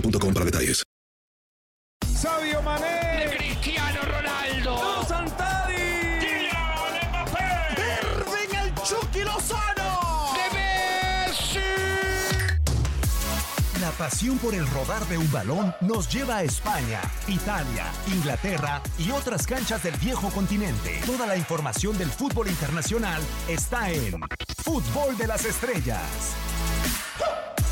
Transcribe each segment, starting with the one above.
boostmobile.com para detalles. Mané. Cristiano Ronaldo. Santari. Kylian Mbappé. Irving el Chucky Lozano. De Messi. La pasión por el rodar de un balón nos lleva a España, Italia, Inglaterra y otras canchas del viejo continente. Toda la información del fútbol internacional está en Fútbol de las Estrellas. ¿Cómo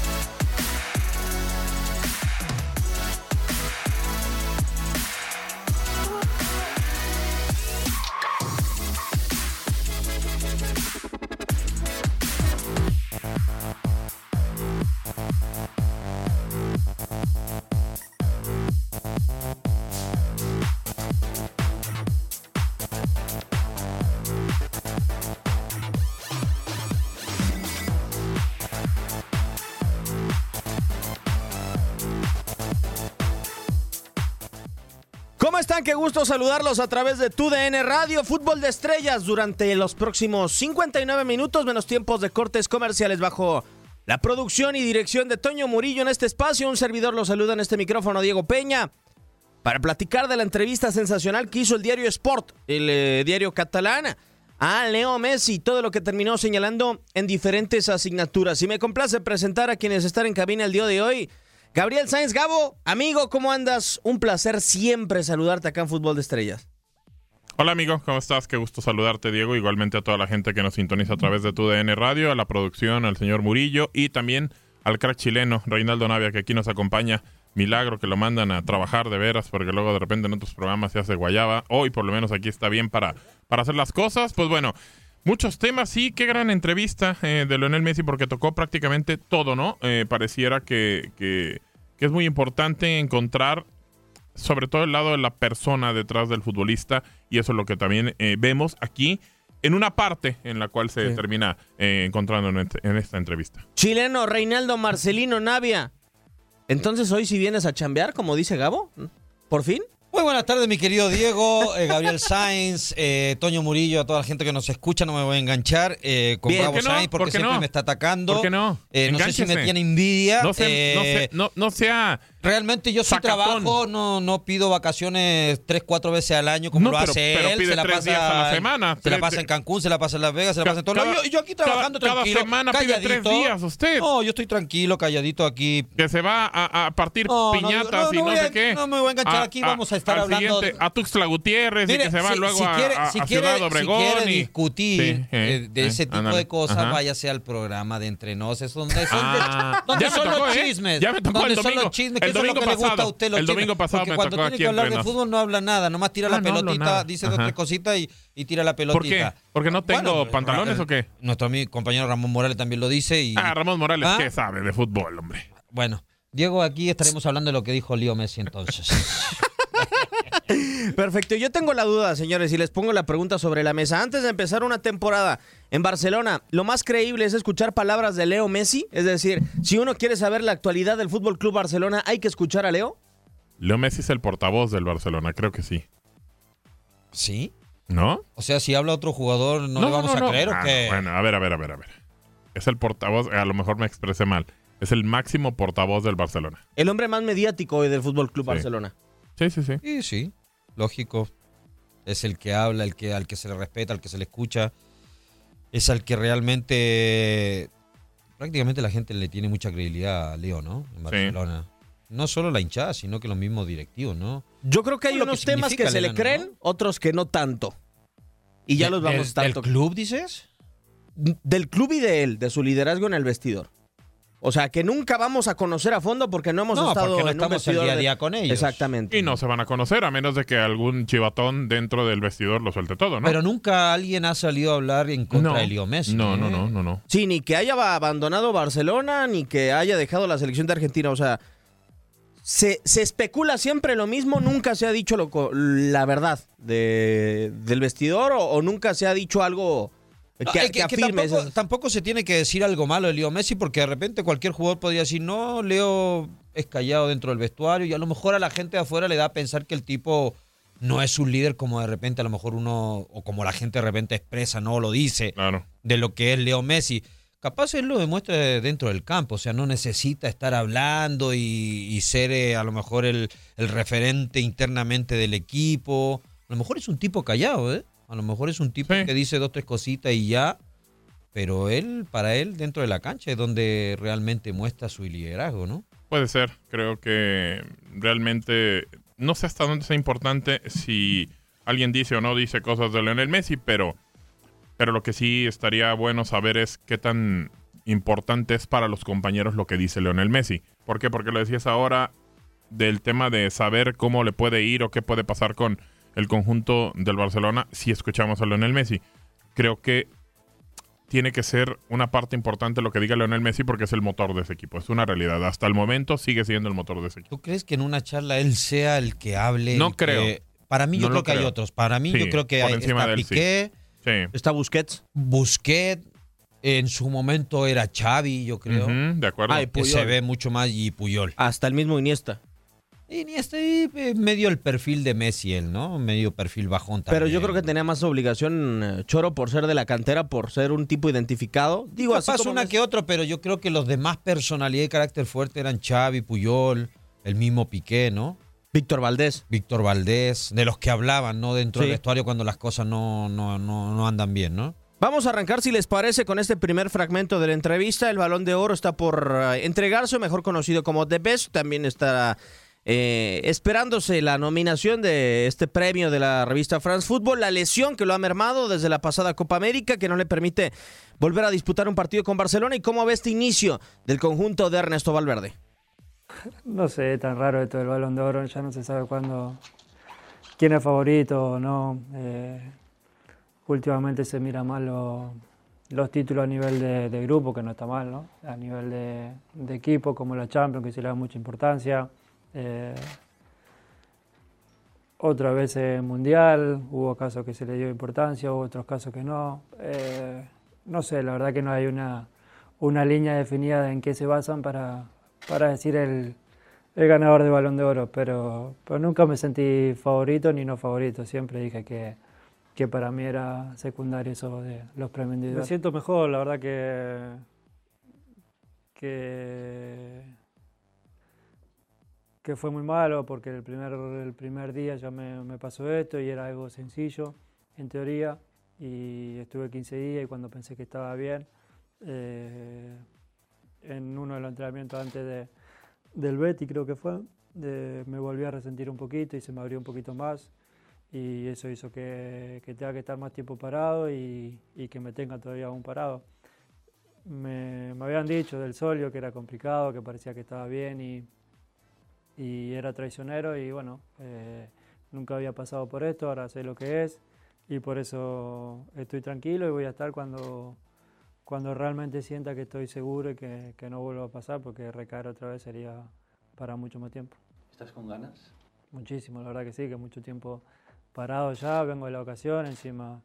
están? Qué gusto saludarlos a través de TUDN Radio, Fútbol de Estrellas, durante los próximos 59 minutos, menos tiempos de cortes comerciales bajo la producción y dirección de Toño Murillo en este espacio. Un servidor lo saluda en este micrófono, Diego Peña, para platicar de la entrevista sensacional que hizo el diario Sport, el eh, diario catalán, a Leo Messi, todo lo que terminó señalando en diferentes asignaturas. Y me complace presentar a quienes están en cabina el día de hoy. Gabriel Sáenz Gabo, amigo, ¿cómo andas? Un placer siempre saludarte acá en Fútbol de Estrellas. Hola amigo, ¿cómo estás? Qué gusto saludarte Diego, igualmente a toda la gente que nos sintoniza a través de tu DN Radio, a la producción, al señor Murillo y también al crack chileno Reinaldo Navia que aquí nos acompaña. Milagro que lo mandan a trabajar de veras porque luego de repente en otros programas se hace guayaba. Hoy por lo menos aquí está bien para, para hacer las cosas. Pues bueno, muchos temas, sí, qué gran entrevista eh, de Leonel Messi porque tocó prácticamente todo, ¿no? Eh, pareciera que, que, que es muy importante encontrar sobre todo el lado de la persona detrás del futbolista y eso es lo que también eh, vemos aquí en una parte en la cual se Sí. termina eh, encontrando en, este- en esta entrevista. Chileno Reinaldo Marcelino Navia. Entonces hoy si vienes a chambear, como dice Gabo, por fin. Muy buenas tardes, mi querido Diego, eh, Gabriel Sainz, eh, Toño Murillo, a toda la gente que nos escucha. No me voy a enganchar eh, con Bien. Bravo ¿Por qué no? Sainz porque ¿Por qué siempre no? me está atacando. ¿Por qué no? Eh, no sé si me tiene envidia. No, se- no, eh, se- no- no sea Realmente yo sí Sacatón. trabajo, no, no pido vacaciones tres, cuatro veces al año como No, lo pero- hace pero él. pide se la tres pasa, días a la semana. Se la pasa en Cancún, se la pasa en Las Vegas, se la pasa en cada- Yo, yo aquí cada- trabajando cada tranquilo. semana pide tres calladito. días usted. No, yo estoy tranquilo, calladito aquí. Que se va a, a partir No, piñatas no, no y no, sé a- qué. no me voy a enganchar aquí, vamos a estar hablando- a Tuxtla Gutiérrez y Mire, que se va si- luego si a, quiere- a- si a quiere- Ciudad si Obregón. quiere y- discutir Sí, eh, de ese tipo de cosas, váyase al programa de Entre Nos, es donde son, Ah, los ¿eh? chismes. Ya me tocó el domingo. Eso es lo domingo que le gusta a pasado. usted, los El domingo pasado Porque me cuando tocó tiene que hablar de fútbol no habla nada, nomás tira Ah, la no pelotita, dice dos, tres cositas y, y tira la ¿Por pelotita. qué? ¿Porque no tengo Bueno, pantalones Ra- o qué? Nuestro amigo compañero Ramón Morales también lo dice y Ah, Ramón Morales, ¿Ah? ¿qué sabe de fútbol, hombre? bueno, Diego, aquí estaremos hablando de lo que dijo Leo Messi entonces. Perfecto, yo tengo la duda, señores, y les pongo la pregunta sobre la mesa. Antes de empezar una temporada en Barcelona, ¿lo más creíble es escuchar palabras de Leo Messi? Es decir, si uno quiere saber la actualidad del Fútbol Club Barcelona, ¿hay que escuchar a Leo? Leo Messi es el portavoz del Barcelona, creo que sí. ¿Sí? ¿No? O sea, si habla otro jugador, ¿no, le vamos a creer Ah, o qué? no, bueno, a ver, a ver, a ver, a ver. Es el portavoz, a lo mejor me expresé mal. Es el máximo portavoz del Barcelona. El hombre más mediático hoy del Fútbol Club Sí. Barcelona. Sí, sí, sí. Sí, sí, lógico. Es el que habla, el que, al que se le respeta, al que se le escucha. Es al que realmente prácticamente la gente le tiene mucha credibilidad a Leo, ¿no? En Barcelona. No solo la hinchada, sino que los mismos directivos, ¿no? Yo creo que hay que unos temas que se le creen, otros que no tanto. Y ya De- los vamos del- tanto. ¿Del club, dices? Del club y de él, de su liderazgo en el vestidor. O sea, que nunca vamos a conocer a fondo porque no hemos No, estado porque no en un estamos el día a de- día con ellos. Exactamente. Y no se van a conocer a menos de que algún chivatón dentro del vestidor lo suelte todo, ¿no? Pero nunca alguien ha salido a hablar en contra No. de Leo Messi. No, ¿eh? no, no, no, no. Sí, ni que haya abandonado Barcelona, ni que haya dejado la selección de Argentina. O sea, se, se especula siempre lo mismo, nunca se ha dicho lo la verdad de- del vestidor o, o nunca se ha dicho algo que, No, que es que, que afirme tampoco, esas- tampoco se tiene que decir algo malo de Leo Messi porque de repente cualquier jugador podría decir, no, Leo es callado dentro del vestuario y a lo mejor a la gente de afuera le da a pensar que el tipo no es un líder como de repente a lo mejor uno, o como la gente de repente expresa, no lo dice, Claro. de lo que es Leo Messi. Capaz él lo demuestra dentro del campo, o sea, no necesita estar hablando y, y ser eh, a lo mejor el, el referente internamente del equipo. A lo mejor es un tipo callado, ¿eh? A lo mejor es un tipo Sí. que dice dos, tres cositas y ya. Pero él, para él, dentro de la cancha es donde realmente muestra su liderazgo, ¿no? Puede ser. Creo que realmente no sé hasta dónde sea importante si alguien dice o no dice cosas de Lionel Messi, pero, pero lo que sí estaría bueno saber es qué tan importante es para los compañeros lo que dice Lionel Messi. ¿Por qué? Porque lo decías ahora del tema de saber cómo le puede ir o qué puede pasar con el conjunto del Barcelona si escuchamos a Lionel Messi. Creo que tiene que ser una parte importante lo que diga Lionel Messi porque es el motor de ese equipo. Es una realidad. Hasta el momento sigue siendo el motor de ese equipo. ¿Tú crees que en una charla él sea el que hable? No el que- creo. Para mí No yo lo creo que hay creo. otros. Para mí Sí, yo creo que hay, encima está él. Piqué, Sí. Está Busquets. Busquets, en su momento era Xavi, yo creo. De acuerdo. Ay, que Puyol. se ve mucho más y Puyol. Hasta el mismo Iniesta. Y ni este eh, medio el perfil de Messi él, ¿no? Medio perfil bajón también. Pero yo creo que tenía más obligación eh, Choro por ser de la cantera, por ser un tipo identificado. Digo, así Capaz como una Messi. que otro, pero yo creo que los demás personalidad y carácter fuerte eran Xavi, Puyol, el mismo Piqué, ¿no? Víctor Valdés. Víctor Valdés, de los que hablaban, ¿no? Dentro Sí. del vestuario cuando las cosas no, no, no, no andan bien, ¿no? Vamos a arrancar, si les parece, con este primer fragmento de la entrevista. El balón de oro está por eh, entregarse, mejor conocido como The Best. También está eh, esperándose la nominación de este premio de la revista France Football. La lesión que lo ha mermado desde la pasada Copa América, que no le permite volver a disputar un partido con Barcelona. ¿Y cómo ve este inicio del conjunto de Ernesto Valverde? No sé, tan raro esto del balón de oro, ya no se sabe cuándo, quién es favorito o no. Eh, últimamente se mira más lo- los títulos a nivel de, de grupo, que no está mal, ¿no? A nivel de, de equipo, como la Champions, que se le da mucha importancia. Eh, otra vez Mundial, hubo casos que se le dio importancia, hubo otros casos que no. Eh, no sé, la verdad que no hay una, una línea definida de en qué se basan para, para decir el, el ganador de Balón de Oro, pero, pero nunca me sentí favorito ni no favorito, siempre dije que, que para mí era secundario eso de los premios. Me siento mejor, la verdad que que fue muy malo porque el primer, el primer día ya me, me pasó esto y era algo sencillo en teoría y estuve 15 días y cuando pensé que estaba bien, eh, en uno de los entrenamientos antes de, del Betty creo que fue, de- me volví a resentir un poquito y se me abrió un poquito más y eso hizo que, que tenga que estar más tiempo parado y, y que me tenga todavía aún parado. Me, me habían dicho del solio que era complicado, que parecía que estaba bien y, y era traicionero y bueno, eh, nunca había pasado por esto, ahora sé lo que es y por eso estoy tranquilo y voy a estar cuando, cuando realmente sienta que estoy seguro y que, que no vuelva a pasar porque recaer otra vez sería para mucho más tiempo. ¿Estás con ganas? Muchísimo, la verdad que sí, que mucho tiempo parado ya, vengo de la ocasión, encima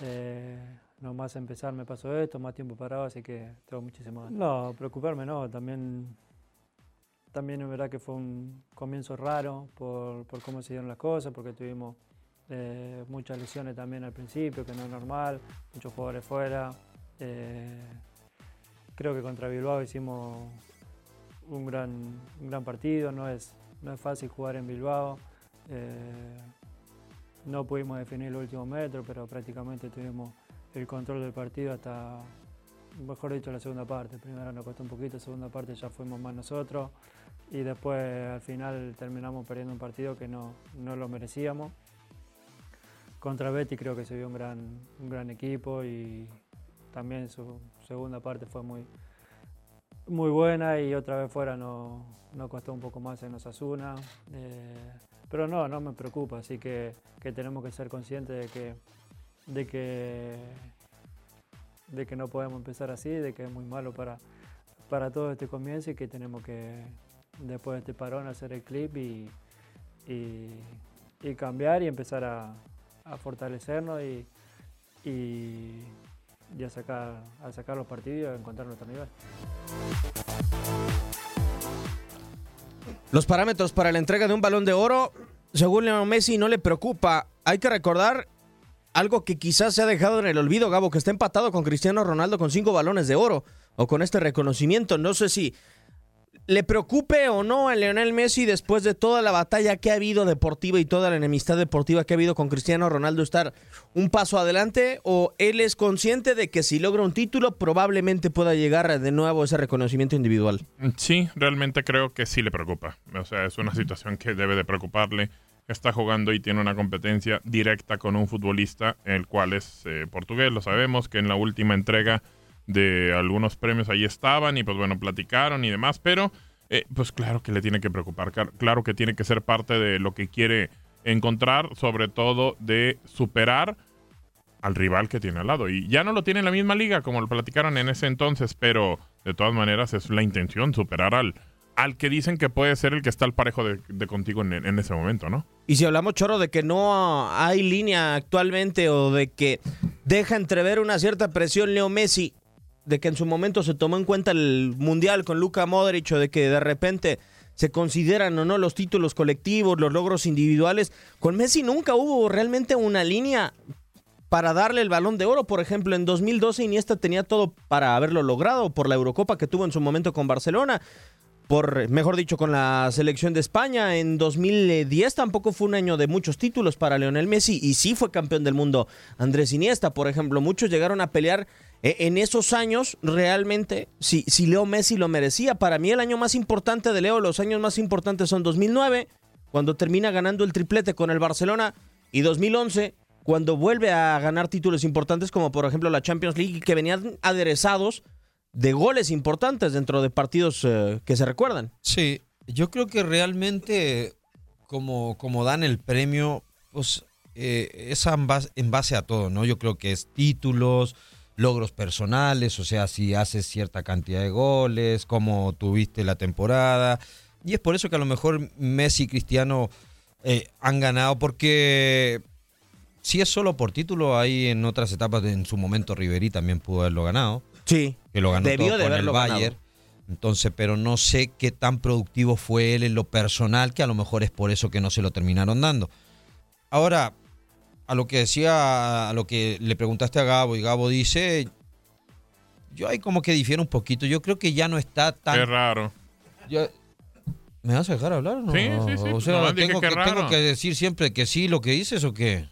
eh, nomás empezar me pasó esto, más tiempo parado, así que tengo muchísimo ganas. No, preocuparme no, también, también es verdad que fue un comienzo raro por, por cómo se dieron las cosas, porque tuvimos eh, muchas lesiones también al principio, que no es normal, muchos jugadores fuera. eh, creo que contra Bilbao hicimos un gran, un gran partido, no es, no es fácil jugar en Bilbao. eh, no pudimos definir el último metro, pero prácticamente tuvimos el control del partido hasta, mejor dicho, la segunda parte. Primero nos costó un poquito, segunda parte ya fuimos más nosotros y después al final terminamos perdiendo un partido que no, no lo merecíamos. Contra Betty creo que se vio un gran, un gran equipo y también su segunda parte fue muy, muy buena y otra vez fuera no, no costó un poco más en Osasuna. eh, pero no, no me preocupa, así que, que tenemos que ser conscientes de que, de que de que no podemos empezar así, de que es muy malo para, para todo este comienzo y que tenemos que después de este parón hacer el clip y, y, y cambiar y empezar a, a fortalecernos y, y, y a, sacar, a sacar los partidos y a encontrar nuestro nivel. Los parámetros para la entrega de un balón de oro, según Lionel Messi, no le preocupa. Hay que recordar algo que quizás se ha dejado en el olvido, Gabo, que está empatado con Cristiano Ronaldo con cinco balones de oro o con este reconocimiento. No sé si le preocupe o no a Lionel Messi después de toda la batalla que ha habido deportiva y toda la enemistad deportiva que ha habido con Cristiano Ronaldo estar un paso adelante o él es consciente de que si logra un título probablemente pueda llegar de nuevo ese reconocimiento individual. Sí, realmente creo que sí le preocupa. O sea, es una situación que debe de preocuparle. Está jugando y tiene una competencia directa con un futbolista, el cual es eh, portugués, lo sabemos, que en la última entrega de algunos premios ahí estaban y pues bueno, platicaron y demás, pero eh, pues claro que le tiene que preocupar, claro que tiene que ser parte de lo que quiere encontrar, sobre todo de superar al rival que tiene al lado. Y ya no lo tiene en la misma liga como lo platicaron en ese entonces, pero de todas maneras es la intención, superar al, al que dicen que puede ser el que está al parejo de, contigo en ese momento, ¿no? Y si hablamos, Choro, de que no hay línea actualmente o de que deja entrever una cierta presión Leo Messi, de que en su momento se tomó en cuenta el Mundial con Luka Modric o de que de repente se consideran o no los títulos colectivos, los logros individuales, con Messi nunca hubo realmente una línea para darle el balón de oro. Por ejemplo, en 2012 Iniesta tenía todo para haberlo logrado por la Eurocopa que tuvo en su momento con Barcelona por, mejor dicho, con la selección de España. En 2010 tampoco fue un año de muchos títulos para Leonel Messi y sí fue campeón del mundo Andrés Iniesta, por ejemplo. Muchos llegaron a pelear en esos años realmente si, si Leo Messi lo merecía. Para mí el año más importante de Leo, los años más importantes son 2009, cuando termina ganando el triplete con el Barcelona, y 2011, cuando vuelve a ganar títulos importantes como por ejemplo la Champions League, que venían aderezados de goles importantes dentro de partidos eh, que se recuerdan. Sí, yo creo que realmente como, como dan el premio, pues eh, es en base a todo, ¿no? Yo creo que es títulos, logros personales, o sea, si haces cierta cantidad de goles, cómo tuviste la temporada. Y es por eso que a lo mejor Messi y Cristiano eh, han ganado, porque si es solo por título, hay en otras etapas, en su momento Riverí también pudo haberlo ganado. Sí. Que lo ganó Debió todo de con el haberlo ganado. Bayern. Entonces, pero no sé qué tan productivo fue él en lo personal, que a lo mejor es por eso que no se lo terminaron dando. Ahora, a lo que decía, a lo que le preguntaste a Gabo, y Gabo dice, yo ahí como que difiero un poquito. Yo creo que ya no está tan. Qué raro. Yo, ¿Me vas a dejar hablar? o No? Sí, sí, sí. O sea, dije tengo que tengo que decir siempre que sí lo que dices o qué.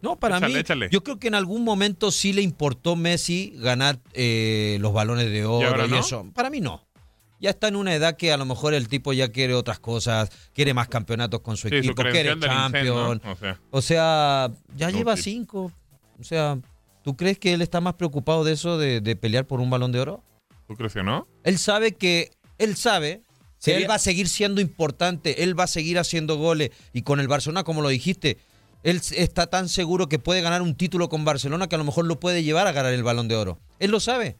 No, para Échale, mí, échale. yo creo que en algún momento sí le importó Messi ganar eh, los balones de oro y, no? eso. Para mí no. Ya está en una edad que a lo mejor el tipo ya quiere otras cosas, quiere más campeonatos con su Sí, su equipo, quiere champion. O sea. O sea, ya No, lleva cinco. O sea, ¿tú crees que él está más preocupado de eso, de, de pelear por un balón de oro? ¿Tú crees que no? Él sabe que, él sabe que él va a seguir siendo importante, él va a seguir haciendo goles. Y con el Barcelona, como lo dijiste, él está tan seguro que puede ganar un título con Barcelona que a lo mejor lo puede llevar a ganar el balón de oro. Él lo sabe.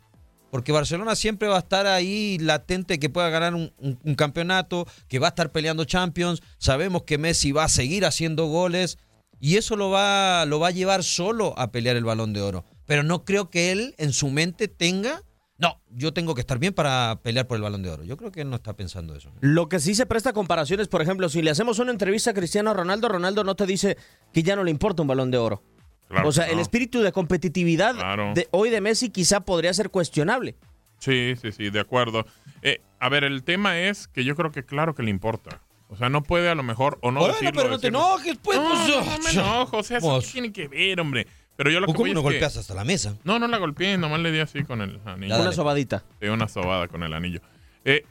Porque Barcelona siempre va a estar ahí latente que pueda ganar un, campeonato, que va a estar peleando Champions. Sabemos que Messi va a seguir haciendo goles y eso lo va, lo va a llevar solo a pelear el balón de oro. Pero no creo que él en su mente tenga, no, yo tengo que estar bien para pelear por el balón de oro. Yo creo que él no está pensando eso. Lo que sí se presta a comparaciones, por ejemplo, si le hacemos una entrevista a Cristiano Ronaldo, Ronaldo no te dice que ya no le importa un balón de oro. Claro o sea, el espíritu de competitividad Claro. de hoy de Messi quizá podría ser cuestionable. Sí, sí, sí, de acuerdo. Eh, a ver, el tema es que yo creo que claro que le importa. O sea, no puede a lo mejor o no Bueno, decirlo. pero no te decirlo. enojes, pues. No, pues, no, no me enojo. O sea, eso Pues. qué tiene que ver, hombre. Pero yo lo que ¿Cómo voy no que- golpeas hasta la mesa? No, no la golpeé, nomás le di así con el anillo. Una sobadita. Sí, una sobada con el anillo. Eh,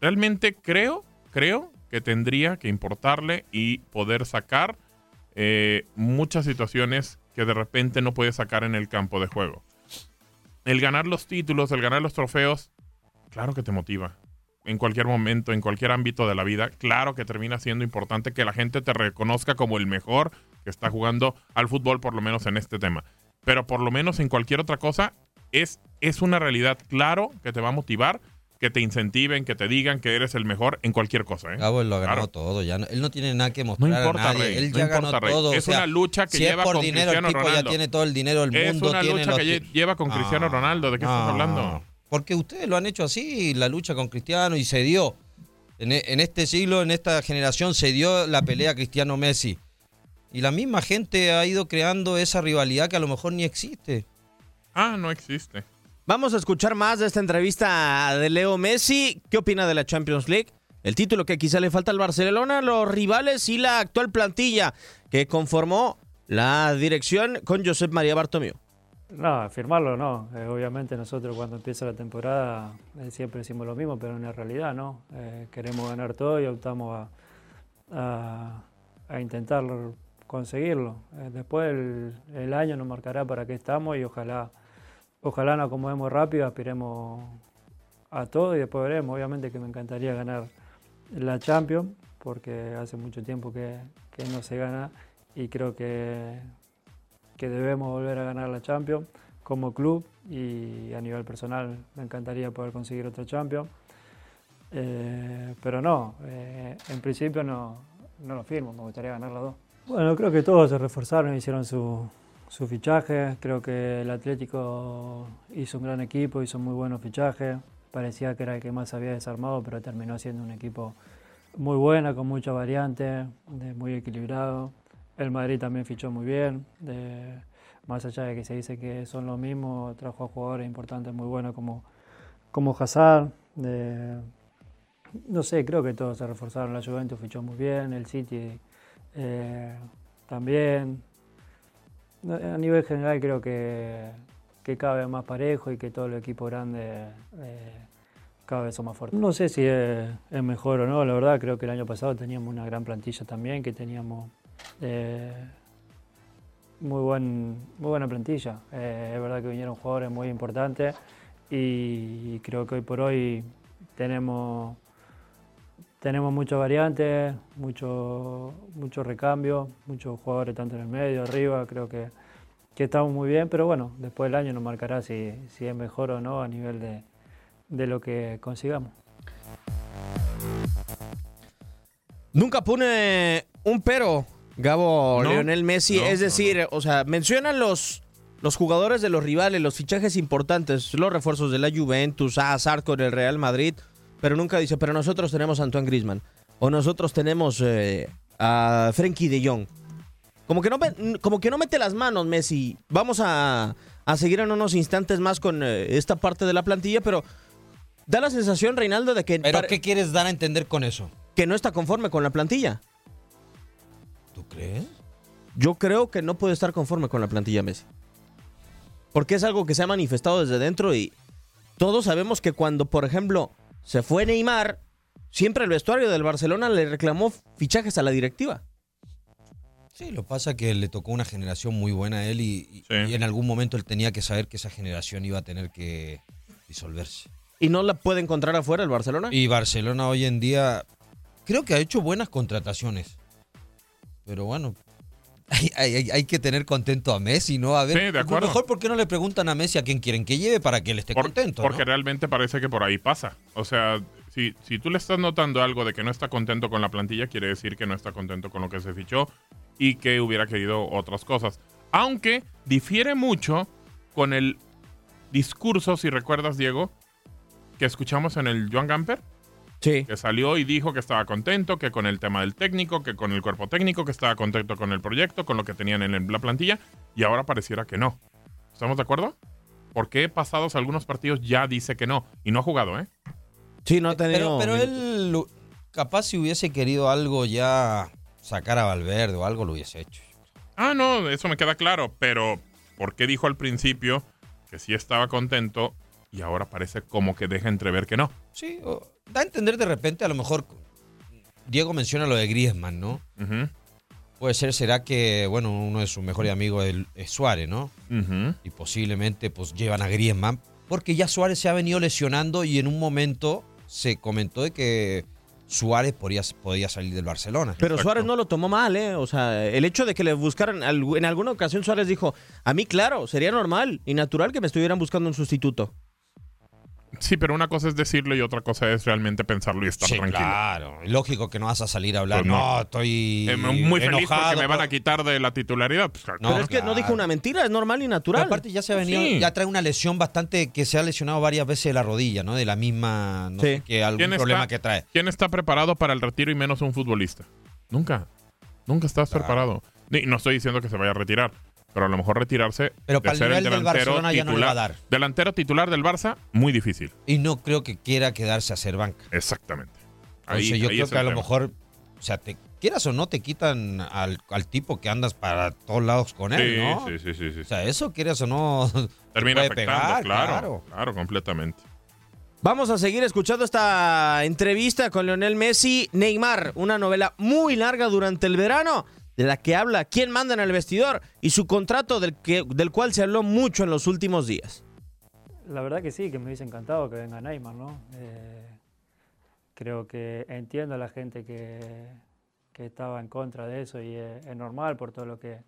realmente creo, creo que tendría que importarle y poder sacar eh, muchas situaciones que de repente no puede sacar en el campo de juego. El ganar los títulos, el ganar los trofeos, claro que te motiva. En cualquier momento, en cualquier ámbito de la vida, claro que termina siendo importante que la gente te reconozca como el mejor que está jugando al fútbol, por lo menos en este tema. Pero por lo menos en cualquier otra cosa, es, es una realidad, claro, que te va a motivar, que te incentiven, que te digan que eres el mejor en cualquier cosa. ¿eh? Gabo él lo ha ganado Claro. todo, ya no- él no tiene nada que No mostrar importa, a nadie, Rey, él no ya importa, ganó todo. o Es sea, una lucha que si es lleva por con dinero, el Cristiano tipo Ronaldo. ya tiene todo el dinero del Es mundo. una tiene lucha que lleva con Cristiano Ah, Ronaldo. ¿De qué estás no, hablando? Porque ustedes lo han hecho así, la lucha con Cristiano, y se dio. En, e- en este siglo, en esta generación, se dio la pelea Cristiano-Messi. Y la misma gente ha ido creando esa rivalidad que a lo mejor ni existe. Ah, no existe. Vamos a escuchar más de esta entrevista de Leo Messi. ¿Qué opina de la Champions League? El título que quizá le falta al Barcelona, los rivales y la actual plantilla que conformó la dirección con Josep María Bartomeu. No, firmarlo no. Eh, obviamente nosotros cuando empieza la temporada eh, siempre decimos lo mismo, pero en la realidad no. Eh, queremos ganar todo y optamos a, intentar conseguirlo. Después el año nos marcará para qué estamos y ojalá, ojalá nos acomodemos rápido, aspiremos a todo y después veremos. Obviamente que me encantaría ganar la Champions porque hace mucho tiempo que, no se gana y creo que que debemos volver a ganar la Champions como club y a nivel personal me encantaría poder conseguir otro Champions. Eh, pero no, eh, en principio no, no lo firmo, me gustaría ganar las dos. Bueno, creo que todos se reforzaron, hicieron su, su fichaje, creo que el Atlético hizo un gran equipo, hizo muy buenos fichajes, parecía que era el que más había desarmado, pero terminó siendo un equipo muy bueno, con muchas variantes, muy equilibrado. El Madrid también fichó muy bien, de- más allá de que se dice que son los mismos, trajo a jugadores importantes muy buenos como, como Hazard. de- no sé, creo que todos se reforzaron. La Juventus fichó muy bien, el City eh, también. A nivel general creo que, que vez más parejo y que todos los equipos grandes eh, cada vez son más fuertes. No sé si es, es mejor o no, la verdad creo que el año pasado teníamos una gran plantilla también, que teníamos eh, muy, buen, muy buena plantilla. Eh, es verdad que vinieron jugadores muy importantes y creo que hoy por hoy tenemos, tenemos muchas variantes, mucho, mucho recambio, muchos jugadores tanto en el medio, arriba, creo que, que estamos muy bien, pero bueno, después del año nos marcará si, si es mejor o no a nivel de, de lo que consigamos. Nunca pone un pero, Gabo No, Lionel Messi. no, es no, decir, o sea, mencionan los, los jugadores de los rivales, los fichajes importantes, los refuerzos de la Juventus, a Hazard con el Real Madrid, pero nunca dice, pero nosotros tenemos a Antoine Griezmann, o nosotros tenemos eh, a Frenkie de Jong. Como que, no, como que no mete las manos Messi. Vamos a, a seguir en unos instantes más con eh, esta parte de la plantilla, pero da la sensación, Reinaldo, de que... ¿Pero qué quieres dar a entender con eso? que no está conforme con la plantilla. ¿Tú crees? Yo creo que no puede estar conforme con la plantilla Messi. Porque es algo que se ha manifestado desde dentro y todos sabemos que cuando, por ejemplo, se fue Neymar, siempre el vestuario del Barcelona le reclamó fichajes a la directiva. Sí, lo pasa que le tocó una generación muy buena a él y, y- y en algún momento él tenía que saber que esa generación iba a tener que disolverse. ¿Y no la puede encontrar afuera el Barcelona? Y Barcelona hoy en día creo que ha hecho buenas contrataciones. Pero bueno, hay, hay- hay que tener contento a Messi, ¿no? A ver, Sí, de acuerdo. mejor ¿por qué no le preguntan a Messi a quién quieren que lleve para que él esté Por- contento? Porque ¿no? realmente parece que por ahí pasa. O sea, si, si tú le estás notando algo de que no está contento con la plantilla, quiere decir que no está contento con lo que se fichó y que hubiera querido otras cosas. Aunque difiere mucho con el discurso, si recuerdas, Diego, que escuchamos en el Joan Gamper. Sí. Que salió y dijo que estaba contento, que con el tema del técnico, que con el cuerpo técnico, que estaba contento con el proyecto, con lo que tenían en la plantilla, y ahora pareciera que no. ¿Estamos de acuerdo? Porque pasados algunos partidos ya dice que no, y no ha jugado, ¿eh? Sí, no ha Pero, pero él, capaz si hubiese querido algo ya sacar a Valverde o algo, lo hubiese hecho. Ah, no, eso me queda claro, pero ¿por qué dijo al principio que sí estaba contento y ahora parece como que deja entrever que no? Sí, o- da a entender de repente, a lo mejor, Diego menciona lo de Griezmann, ¿no? Puede ser, será que, bueno, uno de sus mejores amigos es, es Suárez, ¿no? Y posiblemente, pues, llevan a Griezmann, porque ya Suárez se ha venido lesionando y en un momento se comentó de que Suárez podía, podía salir del Barcelona. Pero Suárez no lo tomó mal, ¿eh? O sea, el hecho de que le buscaran, en alguna ocasión Suárez dijo, a mí claro, sería normal y natural que me estuvieran buscando un sustituto. Sí, pero una cosa es decirlo y otra cosa es realmente pensarlo y estar Sí, tranquilo. claro. Lógico que no vas a salir a hablar. Pues no. no. estoy Eh, muy feliz enojado porque me van a quitar de la titularidad. Pues, claro. Pero es que no dijo una mentira, es normal y natural. Pero aparte ya se ha venido, Sí. ya trae una lesión bastante que se ha lesionado varias veces de la rodilla, ¿no? De la misma, no Sí. sé qué, algún ¿Quién problema está- que trae. ¿Quién está preparado para el retiro y menos un futbolista? Nunca. Nunca estás preparado. Ni- no estoy diciendo que se vaya a retirar, pero a lo mejor retirarse Pero de para el ser el nivel del delantero Barcelona ya no le va a titular. dar. Delantero titular del Barça, muy difícil. Y no creo que quiera quedarse a ser banca. Exactamente. Entonces Ahí- yo ahí creo es que a lo tema. mejor, o sea, te quieras o no, te quitan al, al tipo que andas para todos lados con él, Sí, ¿no? sí, sí, sí, sí. O sea, eso quieras o no, te Termina puede afectando, pegar, claro, claro. completamente. Vamos a seguir escuchando esta entrevista con Lionel Messi. Neymar, una novela muy larga durante el verano, de la que habla quién manda en el vestidor y su contrato del, que, del cual se habló mucho en los últimos días. La verdad que sí, que me hubiese encantado que venga Neymar, ¿no? Eh, creo que entiendo a la gente que, que estaba en contra de eso y es, es normal por todo lo que,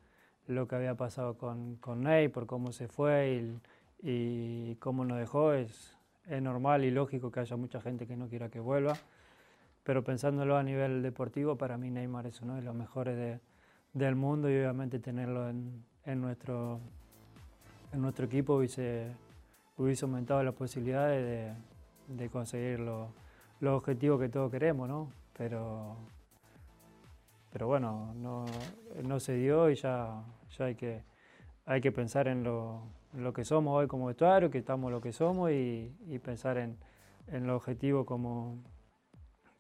lo que había pasado con, con Ney, por cómo se fue y, y cómo nos dejó. Es, es normal y lógico que haya mucha gente que no quiera que vuelva. Pero pensándolo a nivel deportivo, para mí Neymar es uno de los mejores de- del mundo y obviamente tenerlo en, en nuestro, equipo hubiese, hubiese aumentado las posibilidades de, de conseguir lo- los objetivos que todos queremos, ¿no? Pero, pero bueno, no, no se dio y ya, ya hay, que, hay que pensar en lo, en lo que somos hoy como vestuario, que estamos lo que somos y, y pensar en, en los objetivos como,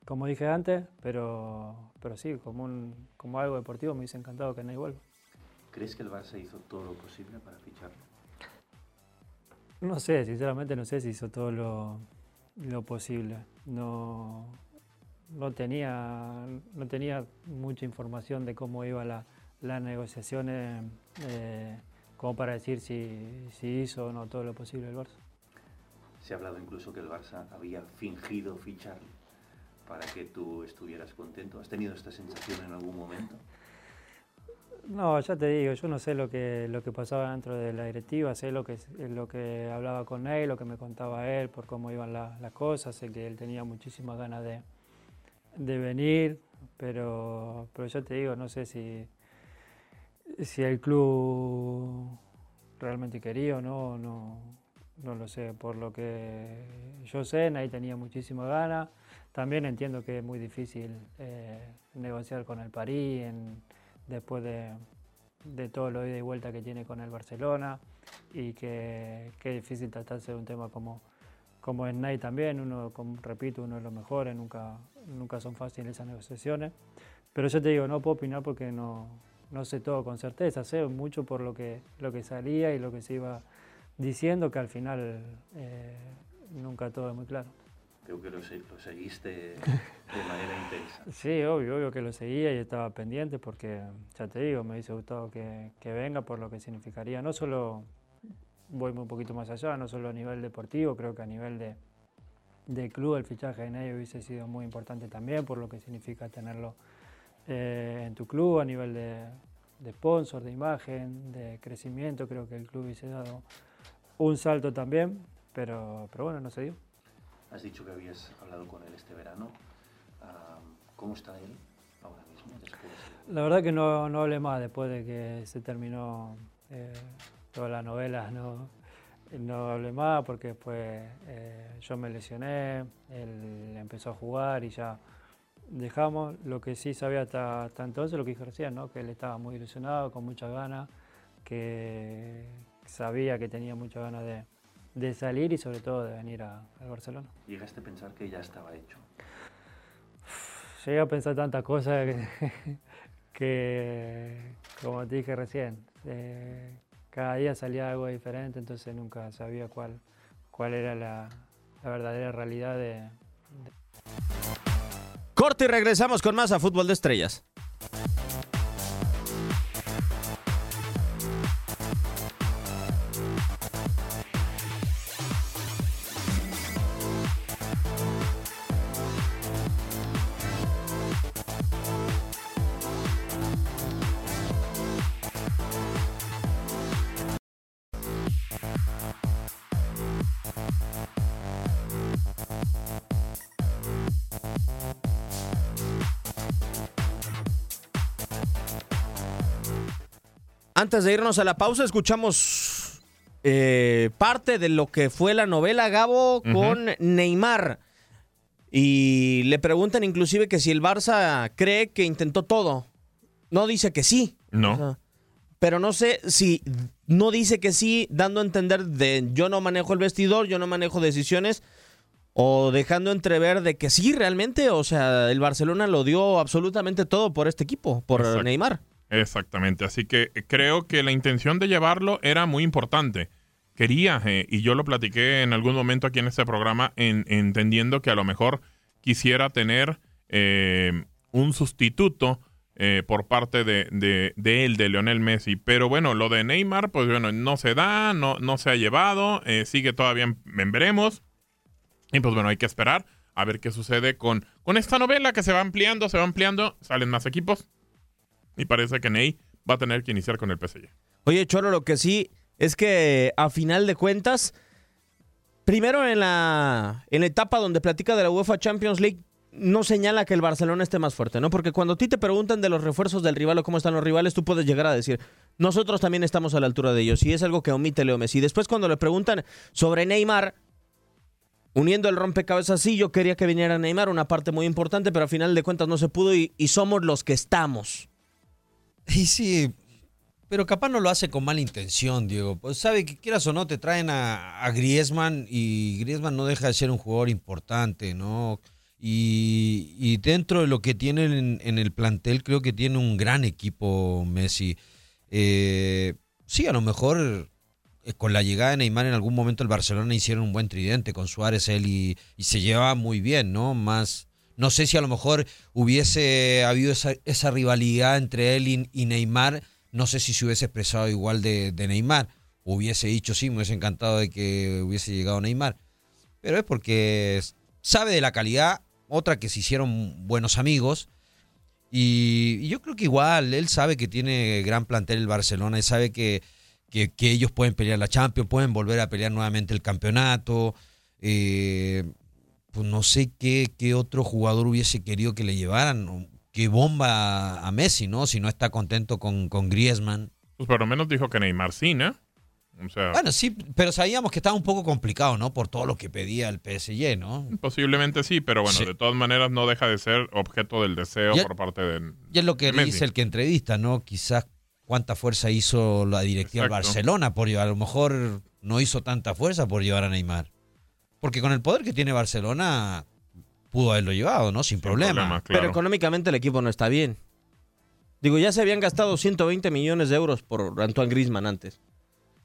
como dije antes, pero, pero sí, como, un, como algo deportivo me hubiese encantado que Ney vuelva. ¿Crees que el Barça hizo todo lo posible para ficharlo? No sé, sinceramente no sé si hizo todo lo, lo posible. No, no, tenía, no tenía mucha información de cómo iban la, las negociaciones eh, como para decir si, si hizo o no todo lo posible el Barça. Se ha hablado incluso que el Barça había fingido ficharle para que tú estuvieras contento. ¿Has tenido esta sensación en algún momento? No, ya te digo, yo no sé lo que, lo que pasaba dentro de la directiva, sé lo que, lo que hablaba con él, lo que me contaba él, por cómo iban la- las cosas, sé que él tenía muchísimas ganas de, de venir, pero, pero ya te digo, no sé si, si el club realmente quería o no, no, no lo sé. Por lo que yo sé, Nay tenía muchísimas ganas. También entiendo que es muy difícil eh, negociar con el París en- después de, de todo lo ida y vuelta que tiene con el Barcelona y que, que es difícil tratarse de un tema como, como es Nay también. Uno, como repito, uno de los mejores, nunca, nunca son fáciles esas negociaciones. Pero yo te digo, no puedo opinar porque no, no sé todo con certeza, sé mucho por lo que, lo que salía y lo que se iba diciendo, que al final eh, nunca todo es muy claro. Creo que lo, se- lo seguiste de manera intensa. Sí, obvio, obvio que lo seguía y estaba pendiente porque, ya te digo, me hubiese gustado que, que venga por lo que significaría. No solo, voy un poquito más allá, no solo a nivel deportivo, creo que a nivel de, de club el fichaje de Ney hubiese sido muy importante también por lo que significa tenerlo eh, en tu club a nivel de, de sponsor, de imagen, de crecimiento. Creo que el club hubiese dado un salto también, pero, pero bueno, no se dio. Has dicho que habías hablado con él este verano. Ah, ¿Cómo está él ahora mismo? Después de- La verdad que no, no hablé más después de que se terminó eh, toda la novela, no, no hablé más porque después eh, yo me lesioné, él empezó a jugar y ya dejamos. Lo que sí sabía hasta, hasta entonces, lo que dije recién, ¿no? que él estaba muy ilusionado, con muchas ganas, que sabía que tenía muchas ganas de, de salir y sobre todo de venir a- al Barcelona. Llegaste a pensar que ya estaba hecho. Llegué a pensar tantas cosas que, que, como te dije recién, eh, cada día salía algo diferente, entonces nunca sabía cuál, cuál era la, la verdadera realidad de, Corte y regresamos con más a Fútbol de Estrellas. Antes de irnos a la pausa, escuchamos eh, parte de lo que fue la novela Gabo con Neymar. Y le preguntan inclusive que si el Barça cree que intentó todo. No dice que sí. No. O sea, pero no sé si no dice que sí, dando a entender de yo no manejo el vestidor, yo no manejo decisiones, o dejando entrever de que sí, realmente, o sea, el Barcelona lo dio absolutamente todo por este equipo, por Exacto. Neymar. Exactamente, así que creo que la intención de llevarlo era muy importante. Quería, eh, y yo lo platiqué en algún momento aquí en este programa, en- entendiendo que a lo mejor quisiera tener eh, un sustituto eh, por parte de, de- de él, de Leonel Messi. Pero bueno, lo de Neymar, pues bueno, no se da, no, no se ha llevado, eh, sigue todavía en veremos. Y pues bueno, hay que esperar a ver qué sucede con, con esta novela que se va ampliando, se va ampliando, salen más equipos. Y parece que Ney va a tener que iniciar con el PSG. Oye, Cholo, lo que sí es que a final de cuentas, primero en la, en la etapa donde platica de la UEFA Champions League, no señala que el Barcelona esté más fuerte, ¿no? Porque cuando a ti te preguntan de los refuerzos del rival o cómo están los rivales, tú puedes llegar a decir, nosotros también estamos a la altura de ellos. Y es algo que omite Leo Messi. Después cuando le preguntan sobre Neymar, uniendo el rompecabezas, sí, yo quería que viniera Neymar, una parte muy importante, pero a final de cuentas no se pudo y, y somos los que estamos. Y sí, pero capaz no lo hace con mala intención, Diego. Pues sabe que quieras o no, te traen a, a Griezmann y Griezmann no deja de ser un jugador importante, ¿no? Y, y dentro de lo que tienen en, en el plantel, creo que tiene un gran equipo Messi. Eh, sí, a lo mejor eh, con la llegada de Neymar en algún momento el Barcelona hicieron un buen tridente con Suárez, él y, y se llevaba muy bien, ¿no? Más, no sé si a lo mejor hubiese habido esa, rivalidad entre él y, Neymar, no sé si se hubiese expresado igual de, Neymar. Hubiese dicho sí, me hubiese encantado de que hubiese llegado Neymar. Pero es porque sabe de la calidad, otra que se hicieron buenos amigos. Y, yo creo que igual, él sabe que tiene gran plantel el Barcelona y sabe que, que, que ellos pueden pelear la Champions, pueden volver a pelear nuevamente el campeonato. Eh, pues no sé qué, qué otro jugador hubiese querido que le llevaran. Qué bomba a Messi, ¿no? Si no está contento con, con Griezmann. Pues por lo menos dijo que Neymar sí, ¿no? O sea, Bueno, sí, pero sabíamos que estaba un poco complicado, ¿no? Por todo lo que pedía el PSG, ¿no? posiblemente sí, pero bueno, Sí. de todas maneras no deja de ser objeto del deseo por parte de, Y es lo que dice el que entrevista, ¿no? Quizás cuánta fuerza hizo la directiva de. Barcelona por llevar. A lo mejor no hizo tanta fuerza por llevar a Neymar. Porque con el poder que tiene Barcelona pudo haberlo llevado, ¿no? Sin, problema. Pero económicamente el equipo no está bien. Digo, ya se habían gastado 120 millones de euros por Antoine Grisman antes.